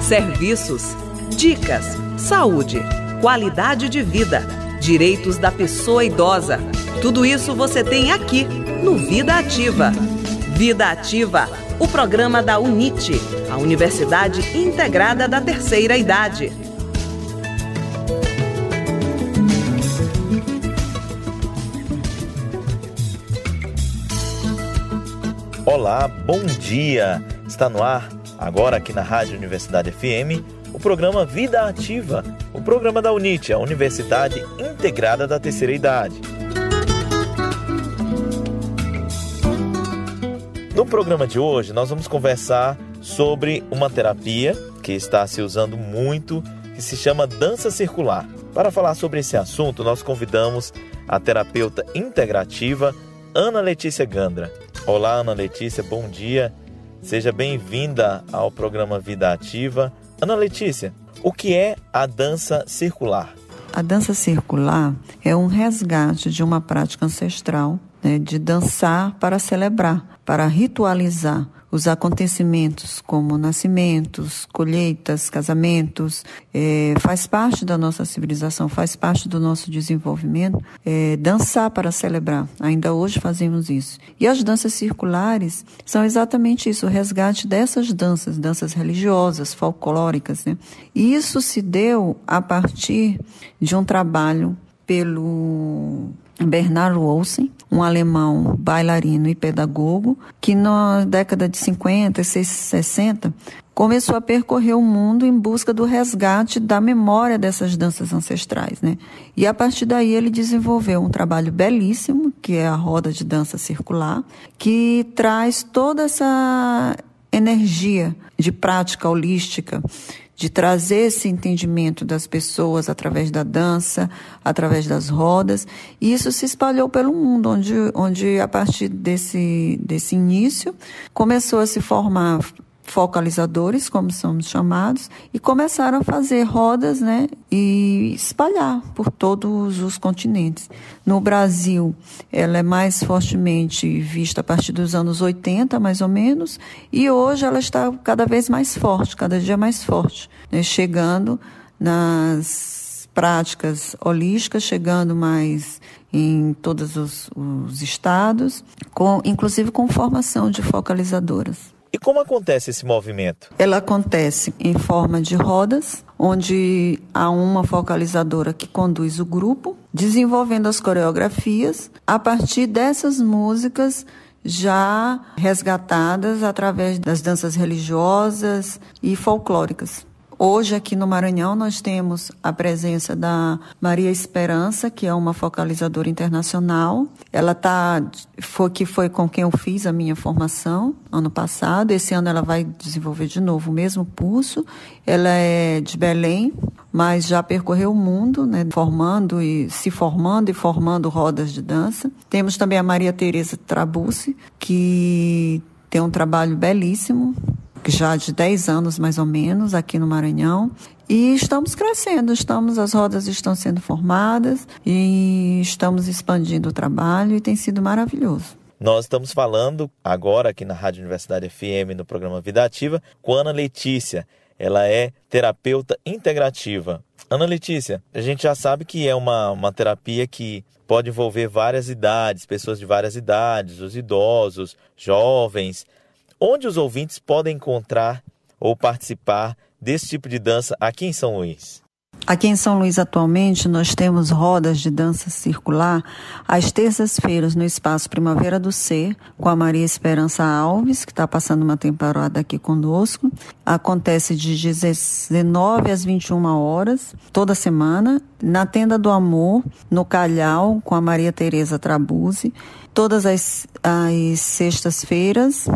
Serviços, dicas, saúde, qualidade de vida, direitos da pessoa idosa. Tudo isso você tem aqui no Vida Ativa. Vida Ativa, o programa da UNIT, a Universidade Integrada da Terceira Idade. Olá, bom dia! Está no ar, agora aqui na Rádio Universidade FM, o programa Vida Ativa, o programa da UNIT, a Universidade Integrada da Terceira Idade. No programa de hoje, nós vamos conversar sobre uma terapia que está se usando muito, que se chama dança circular. Para falar sobre esse assunto, nós convidamos a terapeuta integrativa Ana Letícia Gandra. Olá, Ana Letícia, bom dia. Seja bem-vinda ao programa Vida Ativa. Ana Letícia, o que é a dança circular? A dança circular é um resgate de uma prática ancestral né, de dançar para celebrar, para ritualizar os acontecimentos como nascimentos, colheitas, casamentos, é, faz parte da nossa civilização, faz parte do nosso desenvolvimento, é, dançar para celebrar. Ainda hoje fazemos isso. E as danças circulares são exatamente isso, o resgate dessas danças, danças religiosas, folclóricas. Né? E isso se deu a partir de um trabalho pelo Bernard Olsen, um alemão bailarino e pedagogo, que na década de 50 e 60 começou a percorrer o mundo em busca do resgate da memória dessas danças ancestrais, né? E a partir daí ele desenvolveu um trabalho belíssimo, que é a roda de dança circular, que traz toda essa energia de prática holística, de trazer esse entendimento das pessoas através da dança, através das rodas. E isso se espalhou pelo mundo, onde, onde a partir desse, desse início começou a se formar focalizadores, como somos chamados, e começaram a fazer rodas, né, e espalhar por todos os continentes. No Brasil, ela é mais fortemente vista a partir dos anos 80, mais ou menos, e hoje ela está cada vez mais forte, cada dia mais forte, né, chegando nas práticas holísticas, chegando mais em todos os, os estados, com, inclusive com formação de focalizadoras. E como acontece esse movimento? Ela acontece em forma de rodas, onde há uma focalizadora que conduz o grupo, desenvolvendo as coreografias a partir dessas músicas já resgatadas através das danças religiosas e folclóricas. Hoje, aqui no Maranhão, nós temos a presença da Maria Esperança, que é uma focalizadora internacional. Ela tá, foi que foi com quem eu fiz a minha formação ano passado. Esse ano ela vai desenvolver de novo o mesmo pulso. Ela é de Belém, mas já percorreu o mundo, né, formando e se formando e formando rodas de dança. Temos também a Maria Tereza Trabucci, que tem um trabalho belíssimo já de 10 anos mais ou menos aqui no Maranhão. E estamos crescendo, estamos, as rodas estão sendo formadas e estamos expandindo o trabalho e tem sido maravilhoso. Nós estamos falando agora aqui na Rádio Universidade FM, no programa Vida Ativa, com Ana Letícia. Ela é terapeuta integrativa. Ana Letícia, a gente já sabe que é uma, uma terapia que pode envolver várias idades, pessoas de várias idades, os idosos, jovens. Onde os ouvintes podem encontrar ou participar desse tipo de dança aqui em São Luís? Aqui em São Luís, atualmente, nós temos rodas de dança circular às terças-feiras no Espaço Primavera do Ser, com a Maria Esperança Alves, que está passando uma temporada aqui conosco. Acontece de 19 às 21 horas, toda semana, na Tenda do Amor, no Calhau, com a Maria Tereza Trabuzzi, todas as, as sextas-feiras,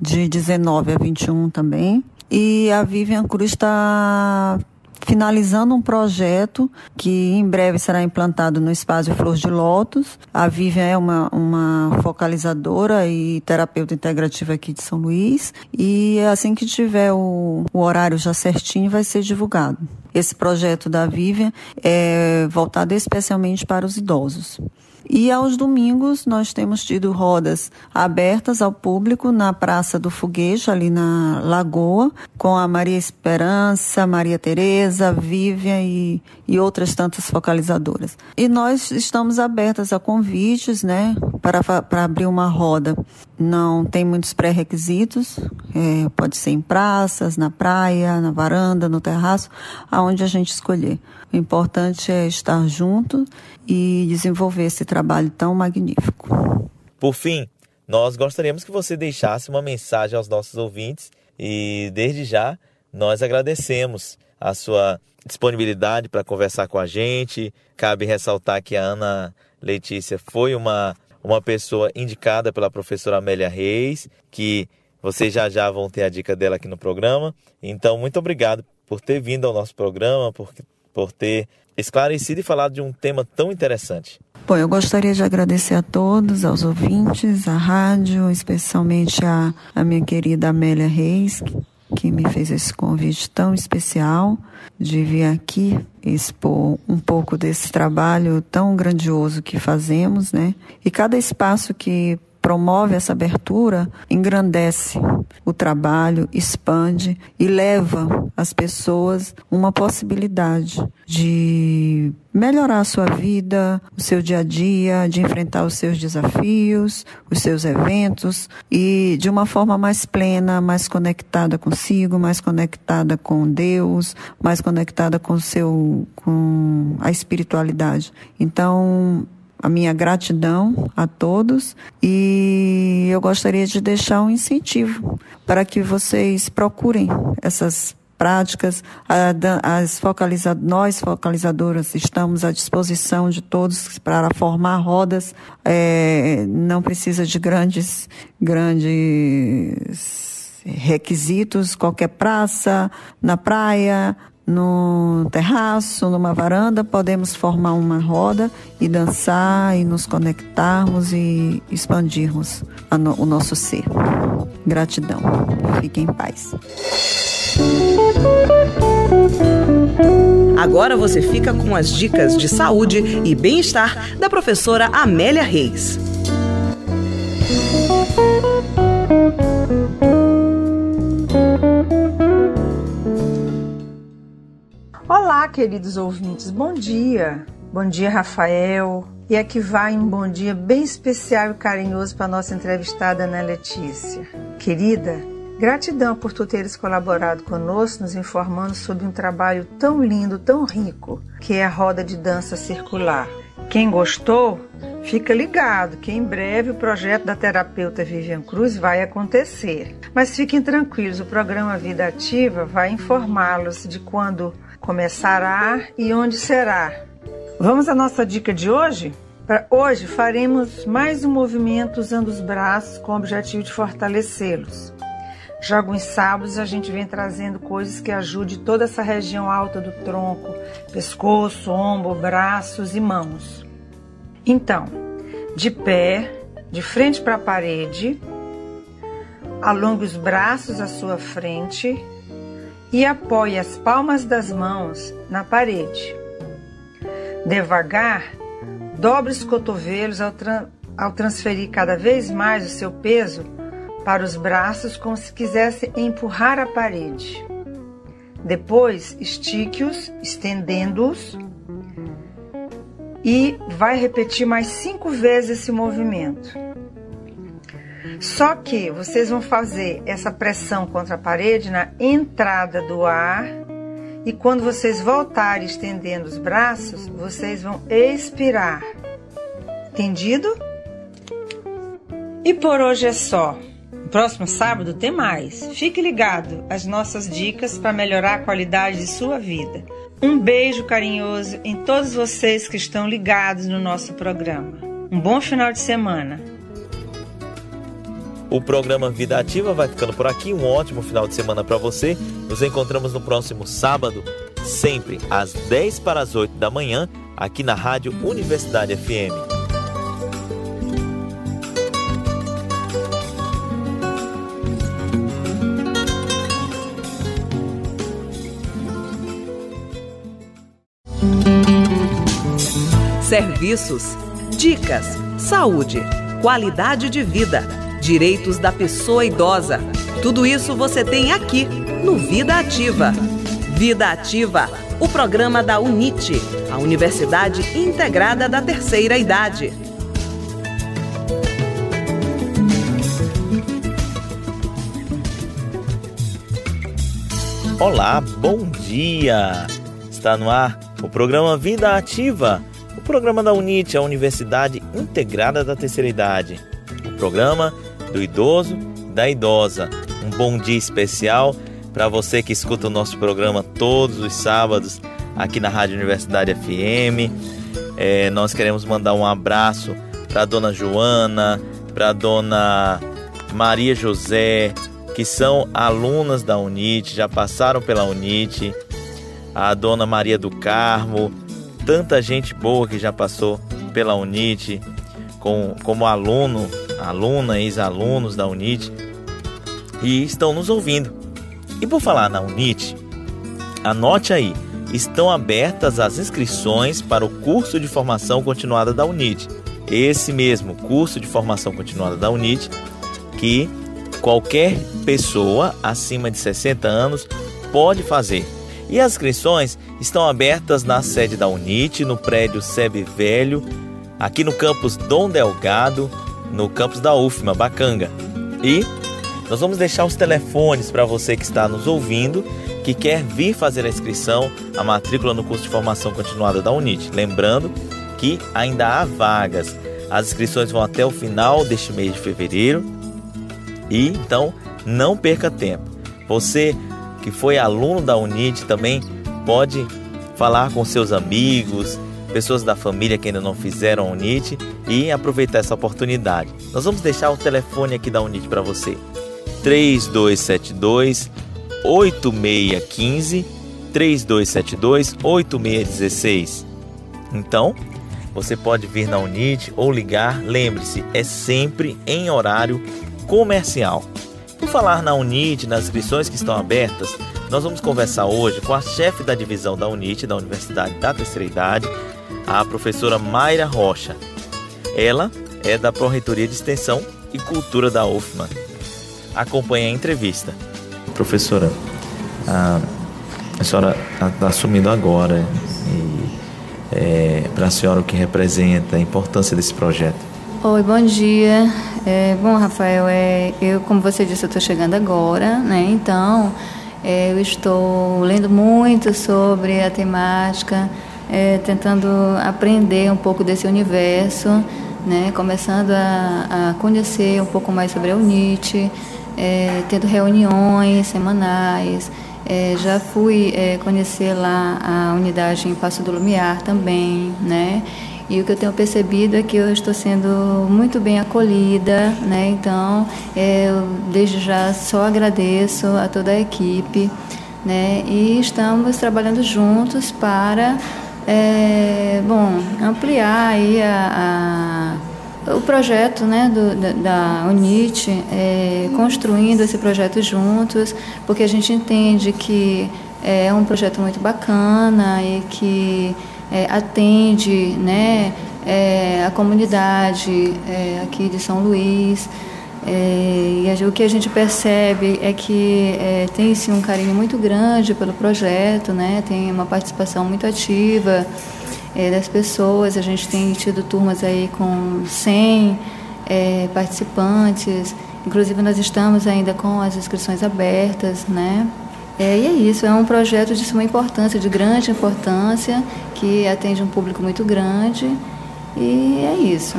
de 19 a 21 também. E a Vivian Cruz está finalizando um projeto que em breve será implantado no espaço Flor de Lótus. A Vivian é uma, uma focalizadora e terapeuta integrativa aqui de São Luís. E assim que tiver o, o horário já certinho, vai ser divulgado. Esse projeto da Vivian é voltado especialmente para os idosos. E aos domingos nós temos tido rodas abertas ao público na Praça do Foguete, ali na Lagoa, com a Maria Esperança, Maria Tereza, Vivian e, e outras tantas focalizadoras. E nós estamos abertas a convites, né, para, para abrir uma roda. Não tem muitos pré-requisitos, é, pode ser em praças, na praia, na varanda, no terraço, aonde a gente escolher. O importante é estar junto e desenvolver esse trabalho tão magnífico. Por fim, nós gostaríamos que você deixasse uma mensagem aos nossos ouvintes e, desde já, nós agradecemos a sua disponibilidade para conversar com a gente. Cabe ressaltar que a Ana Letícia foi uma, uma pessoa indicada pela professora Amélia Reis, que vocês já já vão ter a dica dela aqui no programa. Então, muito obrigado por ter vindo ao nosso programa, por por ter esclarecido e falado de um tema tão interessante. Bom, eu gostaria de agradecer a todos, aos ouvintes, à rádio, especialmente a, a minha querida Amélia Reis, que, que me fez esse convite tão especial de vir aqui expor um pouco desse trabalho tão grandioso que fazemos, né? E cada espaço que promove essa abertura, engrandece o trabalho, expande e leva às pessoas uma possibilidade de melhorar a sua vida, o seu dia a dia, de enfrentar os seus desafios, os seus eventos e de uma forma mais plena, mais conectada consigo, mais conectada com Deus, mais conectada com seu com a espiritualidade. Então, a minha gratidão a todos e eu gostaria de deixar um incentivo para que vocês procurem essas práticas. As focaliza nós, focalizadoras, estamos à disposição de todos para formar rodas. É, não precisa de grandes, grandes requisitos, qualquer praça, na praia, no terraço, numa varanda, podemos formar uma roda e dançar e nos conectarmos e expandirmos no, o nosso ser. Gratidão. Fiquem em paz. Agora você fica com as dicas de saúde e bem-estar da professora Amélia Reis. Queridos ouvintes, bom dia. Bom dia, Rafael. E aqui vai um bom dia bem especial e carinhoso para nossa entrevistada Ana Letícia. Querida, gratidão por tu teres colaborado conosco, nos informando sobre um trabalho tão lindo, tão rico, que é a roda de dança circular. Quem gostou, fica ligado que em breve o projeto da terapeuta Vivian Cruz vai acontecer. Mas fiquem tranquilos, o programa Vida Ativa vai informá-los de quando começará e onde será. Vamos à nossa dica de hoje? Para hoje faremos mais um movimento usando os braços com o objetivo de fortalecê-los. Já alguns sábados a gente vem trazendo coisas que ajudem toda essa região alta do tronco, pescoço, ombro, braços e mãos. Então, de pé, de frente para a parede, alongue os braços à sua frente e apoie as palmas das mãos na parede. Devagar, dobre os cotovelos ao, tra ao transferir cada vez mais o seu peso para os braços como se quisesse empurrar a parede. Depois, estique-os, estendendo-os e vai repetir mais cinco vezes esse movimento. Só que vocês vão fazer essa pressão contra a parede na entrada do ar e quando vocês voltarem estendendo os braços, vocês vão expirar. Entendido? E por hoje é só. No próximo sábado tem mais. Fique ligado às nossas dicas para melhorar a qualidade de sua vida. Um beijo carinhoso em todos vocês que estão ligados no nosso programa. Um bom final de semana. O programa Vida Ativa vai ficando por aqui. Um ótimo final de semana para você. Nos encontramos no próximo sábado, sempre às 10 para as 8 da manhã, aqui na Rádio Universidade FM. Serviços dicas, saúde, qualidade de vida, direitos da pessoa idosa. Tudo isso você tem aqui no Vida Ativa. Vida Ativa, o programa da UNIT, a Universidade Integrada da Terceira Idade. Olá, bom dia! Está no ar o programa Vida Ativa, o programa da UNIT, a Universidade Integrada da Terceira Idade. O programa do idoso da idosa. Um bom dia especial para você que escuta o nosso programa todos os sábados aqui na Rádio Universidade FM. É, nós queremos mandar um abraço para dona Joana, para dona Maria José, que são alunas da UNIT, já passaram pela UNIT, a dona Maria do Carmo, tanta gente boa que já passou pela UNIT, com, como aluno, aluna, ex-alunos da UNIT, e estão nos ouvindo. E por falar na UNIT, anote aí, estão abertas as inscrições para o curso de formação continuada da UNIT. Esse mesmo curso de formação continuada da UNIT, que Qualquer pessoa acima de 60 anos pode fazer. E as inscrições estão abertas na sede da UNIT, no prédio SEB Velho, aqui no campus Dom Delgado, no campus da UFMA, Bacanga. E nós vamos deixar os telefones para você que está nos ouvindo, que quer vir fazer a inscrição, a matrícula no curso de formação continuada da UNIT. Lembrando que ainda há vagas. As inscrições vão até o final deste mês de fevereiro e então não perca tempo. Você que foi aluno da UNIT também pode falar com seus amigos, pessoas da família que ainda não fizeram a UNIT e aproveitar essa oportunidade. Nós vamos deixar o telefone aqui da UNIT para você. 3272 8615 3272 8616. Então, você pode vir na UNIT ou ligar, lembre-se, é sempre em horário comercial. Por falar na UNIT, nas inscrições que estão abertas, nós vamos conversar hoje com a chefe da divisão da UNIT, da Universidade da Terceira Idade, a professora Mayra Rocha. Ela é da Pró-Reitoria de Extensão e Cultura da UFMA. Acompanhe a entrevista. Professora, a, a senhora está assumindo agora e é, para a senhora o que representa a importância desse projeto? Oi, bom dia. É, bom, Rafael, é, eu, como você disse, eu estou chegando agora, né? Então, é, eu estou lendo muito sobre a temática, é, tentando aprender um pouco desse universo, né? Começando a, a conhecer um pouco mais sobre a UNIT, é, tendo reuniões semanais. É, já fui conhecer lá a unidade em Passo do Lumiar também, né? E o que eu tenho percebido é que eu estou sendo muito bem acolhida, né? Então, eu desde já só agradeço a toda a equipe, né? E estamos trabalhando juntos para, é, bom, ampliar aí a, a o projeto né, do, da, da UNIT, é, construindo esse projeto juntos, porque a gente entende que é um projeto muito bacana e que é, atende né, é, a comunidade é, aqui de São Luís. É, e o que a gente percebe é que é, tem sim um carinho muito grande pelo projeto, né, tem uma participação muito ativa é, das pessoas. A gente tem tido turmas aí com 100 participantes. Inclusive nós estamos ainda com as inscrições abertas, né? É, e é isso, é um projeto de suma importância, de grande importância, que atende um público muito grande e é isso.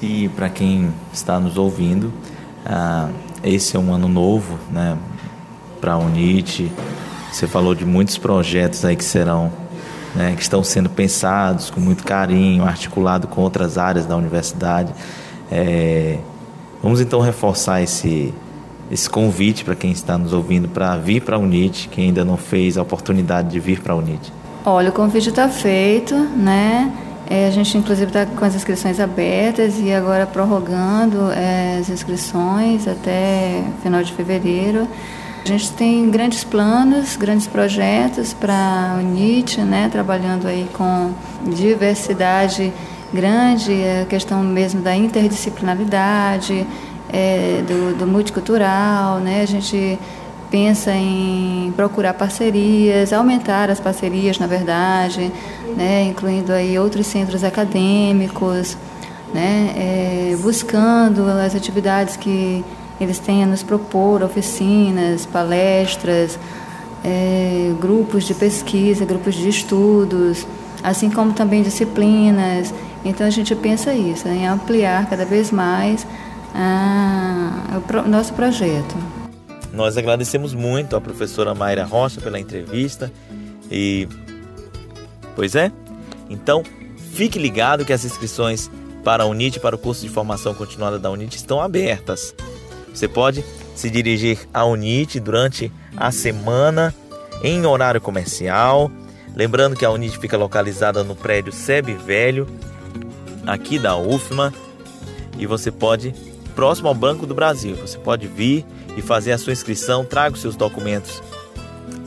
E para quem está nos ouvindo, ah, esse é um ano novo né, para a UNIT. Você falou de muitos projetos aí que serão, né, que estão sendo pensados com muito carinho, articulado com outras áreas da universidade. É, vamos então reforçar esse, esse convite para quem está nos ouvindo para vir para a UNIT, quem ainda não fez a oportunidade de vir para a UNIT? Olha, o convite está feito, né? É, a gente, inclusive, está com as inscrições abertas e agora prorrogando é, as inscrições até final de fevereiro. A gente tem grandes planos, grandes projetos para a UNIT, né? Trabalhando aí com diversidade grande, a questão mesmo da interdisciplinaridade, é, do, do multicultural, né? A gente pensa em procurar parcerias, aumentar as parcerias, na verdade, né? incluindo aí outros centros acadêmicos, né? É, buscando as atividades que eles têm a nos propor, oficinas, palestras, é, grupos de pesquisa, grupos de estudos, assim como também disciplinas. Então a gente pensa isso, em ampliar cada vez mais ah, o nosso projeto. Nós agradecemos muito a professora Mayra Rocha pela entrevista e pois é. Então, fique ligado que as inscrições para a UNIT, para o curso de formação continuada da UNIT estão abertas. Você pode se dirigir à UNIT durante a semana em horário comercial. Lembrando que a UNIT fica localizada no prédio SEB Velho, aqui da UFMA, e você pode próximo ao Banco do Brasil. Você pode vir e fazer a sua inscrição, traga os seus documentos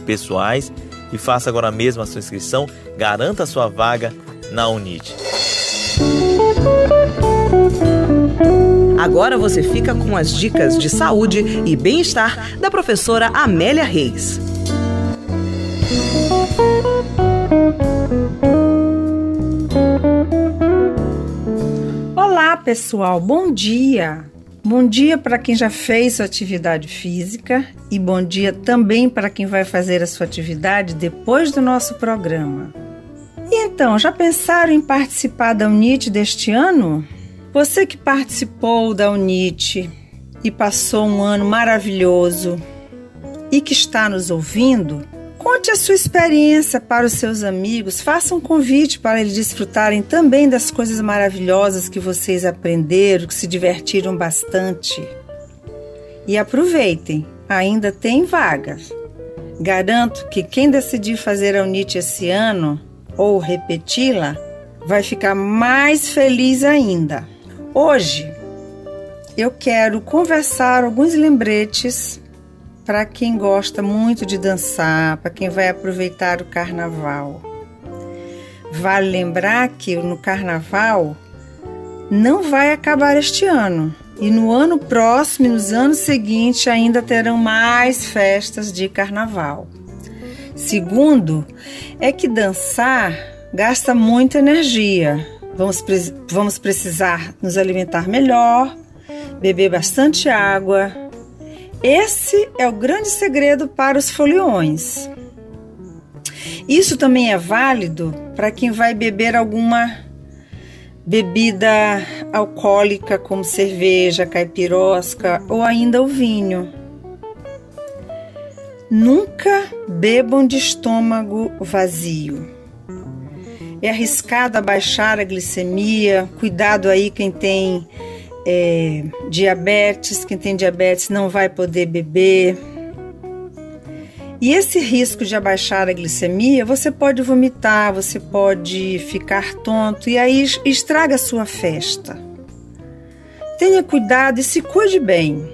pessoais e faça agora mesmo a sua inscrição, garanta a sua vaga na Unite. Agora você fica com as dicas de saúde e bem-estar da professora Amélia Reis. Olá, pessoal, bom dia! Bom dia para quem já fez sua atividade física e bom dia também para quem vai fazer a sua atividade depois do nosso programa. E então, já pensaram em participar da UNIT deste ano? Você que participou da UNIT e passou um ano maravilhoso e que está nos ouvindo, Conte a sua experiência para os seus amigos, faça um convite para eles desfrutarem também das coisas maravilhosas que vocês aprenderam, que se divertiram bastante. E aproveitem, ainda tem vagas. Garanto que quem decidir fazer a UNIT esse ano ou repeti-la vai ficar mais feliz ainda. Hoje eu quero conversar alguns lembretes para quem gosta muito de dançar, para quem vai aproveitar o carnaval. Vale lembrar que no carnaval não vai acabar este ano. E no ano próximo e nos anos seguintes ainda terão mais festas de carnaval. Segundo, é que dançar gasta muita energia. Vamos, vamos precisar nos alimentar melhor, beber bastante água, esse é o grande segredo para os foliões. Isso também é válido para quem vai beber alguma bebida alcoólica, como cerveja, caipirosca ou ainda o vinho. Nunca bebam de estômago vazio. É arriscado abaixar a glicemia, cuidado aí quem tem é, diabetes, quem tem diabetes não vai poder beber. E esse risco de abaixar a glicemia, você pode vomitar, você pode ficar tonto e aí estraga a sua festa. Tenha cuidado e se cuide bem.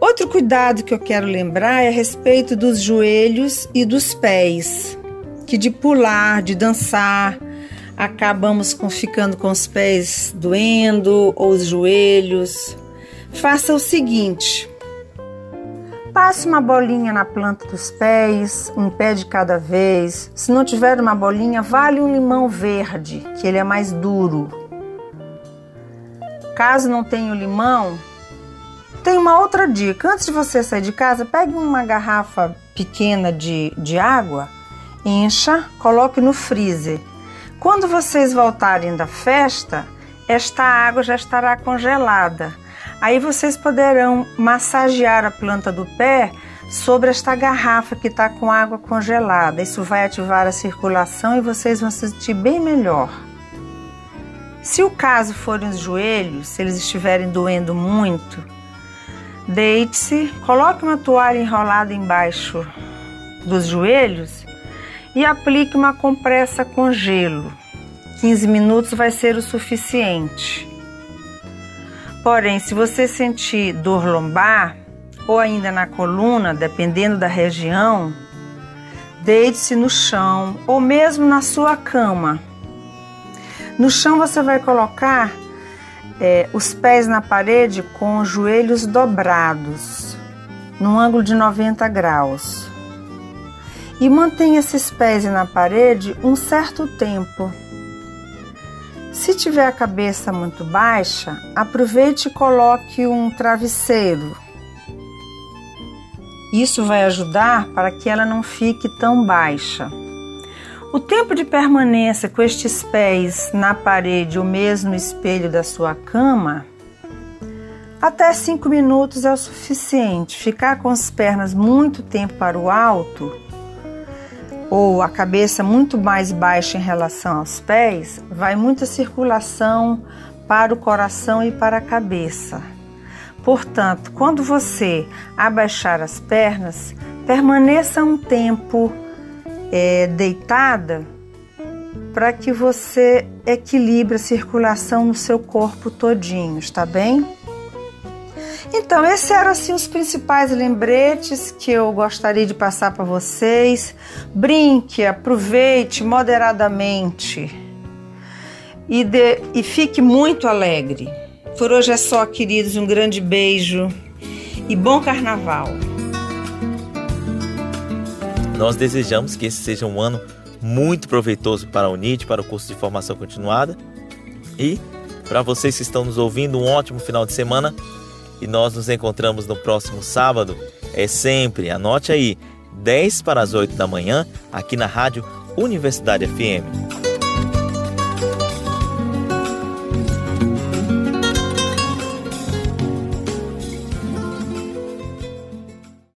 Outro cuidado que eu quero lembrar é a respeito dos joelhos e dos pés, que de pular, de dançar, acabamos com, ficando com os pés doendo ou os joelhos. Faça o seguinte: passe uma bolinha na planta dos pés, um pé de cada vez. Se não tiver uma bolinha, vale um limão verde, que ele é mais duro. Caso não tenha o limão, tem uma outra dica. Antes de você sair de casa, pegue uma garrafa pequena de, de água, encha, coloque no freezer quando vocês voltarem da festa, esta água já estará congelada. Aí vocês poderão massagear a planta do pé sobre esta garrafa que está com água congelada. Isso vai ativar a circulação e vocês vão se sentir bem melhor. Se o caso forem os joelhos, se eles estiverem doendo muito, deite-se, coloque uma toalha enrolada embaixo dos joelhos e aplique uma compressa com gelo. 15 minutos vai ser o suficiente. Porém, se você sentir dor lombar ou ainda na coluna, dependendo da região, deite-se no chão ou mesmo na sua cama. No chão você vai colocar é, os pés na parede com os joelhos dobrados, num ângulo de 90 graus. E mantenha esses pés na parede um certo tempo. Se tiver a cabeça muito baixa, aproveite e coloque um travesseiro. Isso vai ajudar para que ela não fique tão baixa. O tempo de permanência com estes pés na parede ou mesmo no espelho da sua cama, até 5 minutos é o suficiente. Ficar com as pernas muito tempo para o alto ou a cabeça muito mais baixa em relação aos pés, vai muita circulação para o coração e para a cabeça. Portanto, quando você abaixar as pernas, permaneça um tempo é, deitada para que você equilibre a circulação no seu corpo todinho, está bem? Então, esses eram assim os principais lembretes que eu gostaria de passar para vocês. Brinque, aproveite moderadamente e, de, e fique muito alegre. Por hoje é só, queridos, um grande beijo e bom carnaval. Nós desejamos que esse seja um ano muito proveitoso para a UNIT, para o curso de formação continuada. E para vocês que estão nos ouvindo, um ótimo final de semana. E nós nos encontramos no próximo sábado. É sempre, anote aí, 10 para as 8 da manhã, aqui na Rádio Universidade FM.